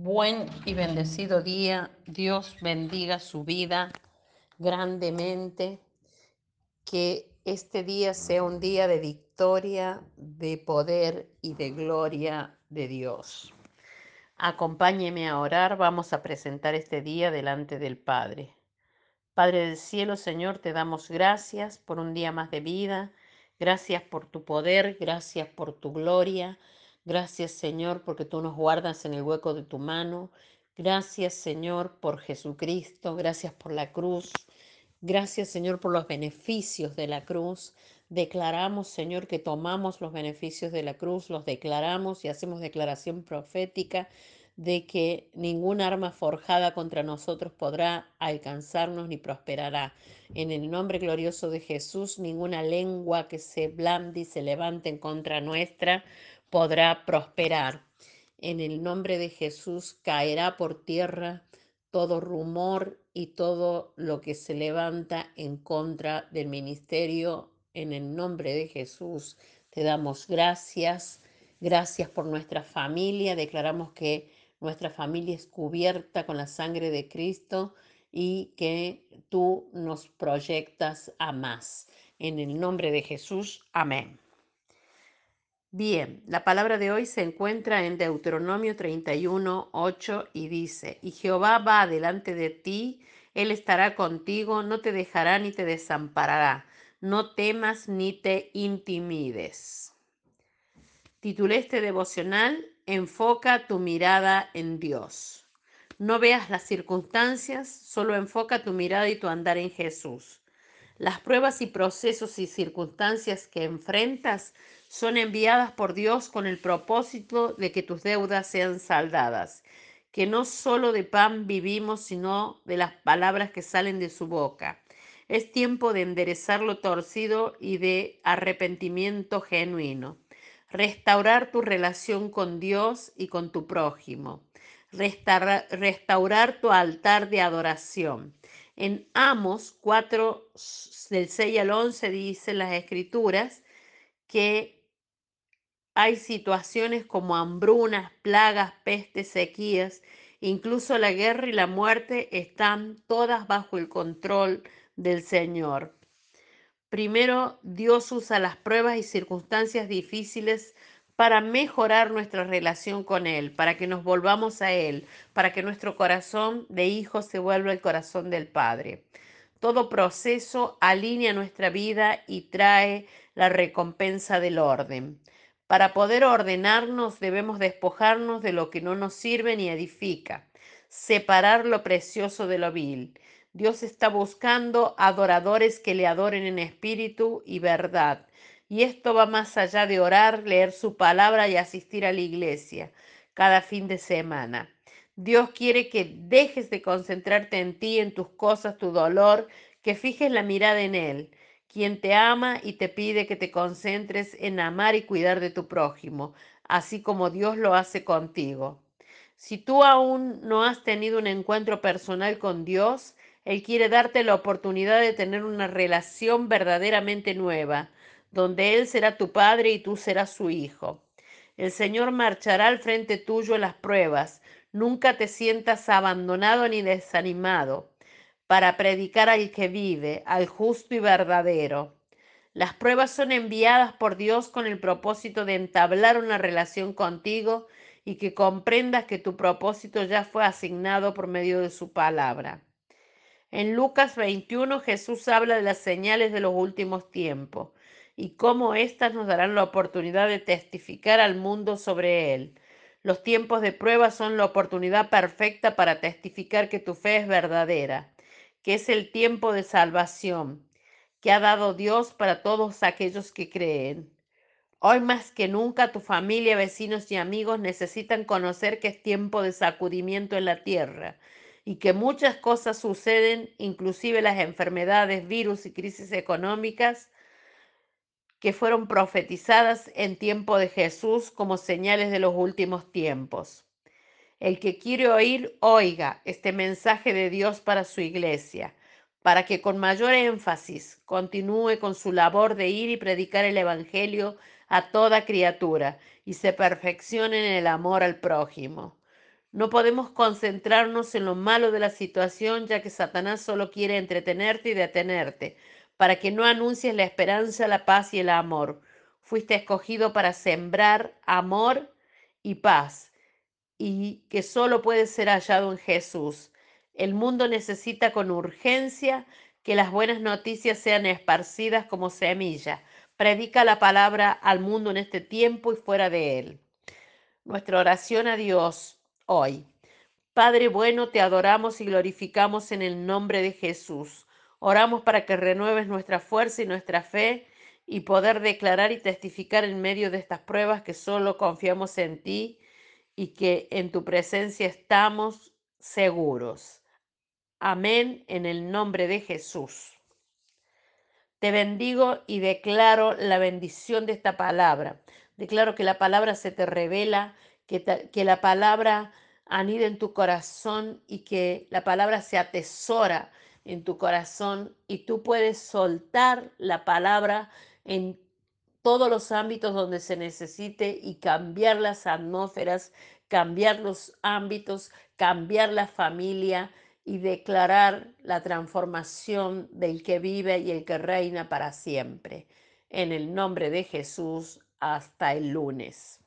Buen y bendecido día. Dios bendiga su vida grandemente. Que este día sea un día de victoria, de poder y de gloria de Dios. Acompáñeme a orar. Vamos a presentar este día delante del Padre. Padre del cielo, Señor, te damos gracias por un día más de vida. Gracias por tu poder, gracias por tu gloria. Gracias Señor porque tú nos guardas en el hueco de tu mano. Gracias Señor por Jesucristo. Gracias por la cruz. Gracias Señor por los beneficios de la cruz. Declaramos Señor que tomamos los beneficios de la cruz, los declaramos y hacemos declaración profética de que ningún arma forjada contra nosotros podrá alcanzarnos ni prosperará. En el nombre glorioso de Jesús, ninguna lengua que se blande y se levante en contra nuestra podrá prosperar. En el nombre de Jesús caerá por tierra todo rumor y todo lo que se levanta en contra del ministerio. En el nombre de Jesús te damos gracias. Gracias por nuestra familia. Declaramos que nuestra familia es cubierta con la sangre de Cristo y que tú nos proyectas a más. En el nombre de Jesús, amén. Bien, la palabra de hoy se encuentra en Deuteronomio 31, 8 y dice, y Jehová va delante de ti, Él estará contigo, no te dejará ni te desamparará, no temas ni te intimides. Titulé este devocional, Enfoca tu mirada en Dios. No veas las circunstancias, solo enfoca tu mirada y tu andar en Jesús. Las pruebas y procesos y circunstancias que enfrentas son enviadas por Dios con el propósito de que tus deudas sean saldadas, que no solo de pan vivimos, sino de las palabras que salen de su boca. Es tiempo de enderezar lo torcido y de arrepentimiento genuino. Restaurar tu relación con Dios y con tu prójimo. Restaurar, restaurar tu altar de adoración. En Amos 4, del 6 al 11 dice las escrituras que hay situaciones como hambrunas, plagas, pestes, sequías, incluso la guerra y la muerte están todas bajo el control del Señor. Primero, Dios usa las pruebas y circunstancias difíciles para mejorar nuestra relación con Él, para que nos volvamos a Él, para que nuestro corazón de hijo se vuelva el corazón del Padre. Todo proceso alinea nuestra vida y trae la recompensa del orden. Para poder ordenarnos debemos despojarnos de lo que no nos sirve ni edifica, separar lo precioso de lo vil. Dios está buscando adoradores que le adoren en espíritu y verdad. Y esto va más allá de orar, leer su palabra y asistir a la iglesia cada fin de semana. Dios quiere que dejes de concentrarte en ti, en tus cosas, tu dolor, que fijes la mirada en Él quien te ama y te pide que te concentres en amar y cuidar de tu prójimo, así como Dios lo hace contigo. Si tú aún no has tenido un encuentro personal con Dios, Él quiere darte la oportunidad de tener una relación verdaderamente nueva, donde Él será tu Padre y tú serás su Hijo. El Señor marchará al frente tuyo en las pruebas. Nunca te sientas abandonado ni desanimado para predicar al que vive, al justo y verdadero. Las pruebas son enviadas por Dios con el propósito de entablar una relación contigo y que comprendas que tu propósito ya fue asignado por medio de su palabra. En Lucas 21 Jesús habla de las señales de los últimos tiempos y cómo éstas nos darán la oportunidad de testificar al mundo sobre él. Los tiempos de prueba son la oportunidad perfecta para testificar que tu fe es verdadera que es el tiempo de salvación que ha dado Dios para todos aquellos que creen. Hoy más que nunca tu familia, vecinos y amigos necesitan conocer que es tiempo de sacudimiento en la tierra y que muchas cosas suceden, inclusive las enfermedades, virus y crisis económicas, que fueron profetizadas en tiempo de Jesús como señales de los últimos tiempos. El que quiere oír, oiga este mensaje de Dios para su iglesia, para que con mayor énfasis continúe con su labor de ir y predicar el Evangelio a toda criatura y se perfeccione en el amor al prójimo. No podemos concentrarnos en lo malo de la situación, ya que Satanás solo quiere entretenerte y detenerte, para que no anuncies la esperanza, la paz y el amor. Fuiste escogido para sembrar amor y paz, y que solo puede ser hallado en Jesús. El mundo necesita con urgencia que las buenas noticias sean esparcidas como semilla. Predica la palabra al mundo en este tiempo y fuera de él. Nuestra oración a Dios hoy. Padre bueno, te adoramos y glorificamos en el nombre de Jesús. Oramos para que renueves nuestra fuerza y nuestra fe y poder declarar y testificar en medio de estas pruebas que solo confiamos en ti y que en tu presencia estamos seguros. Amén en el nombre de Jesús. Te bendigo y declaro la bendición de esta palabra. Declaro que la palabra se te revela que, la palabra anida en tu corazón y que la palabra se atesora en tu corazón y tú puedes soltar la palabra en todos los ámbitos donde se necesite y cambiar las atmósferas, cambiar los ámbitos, cambiar la familia y declarar la transformación del que vive y el que reina para siempre. En el nombre de Jesús, hasta el lunes.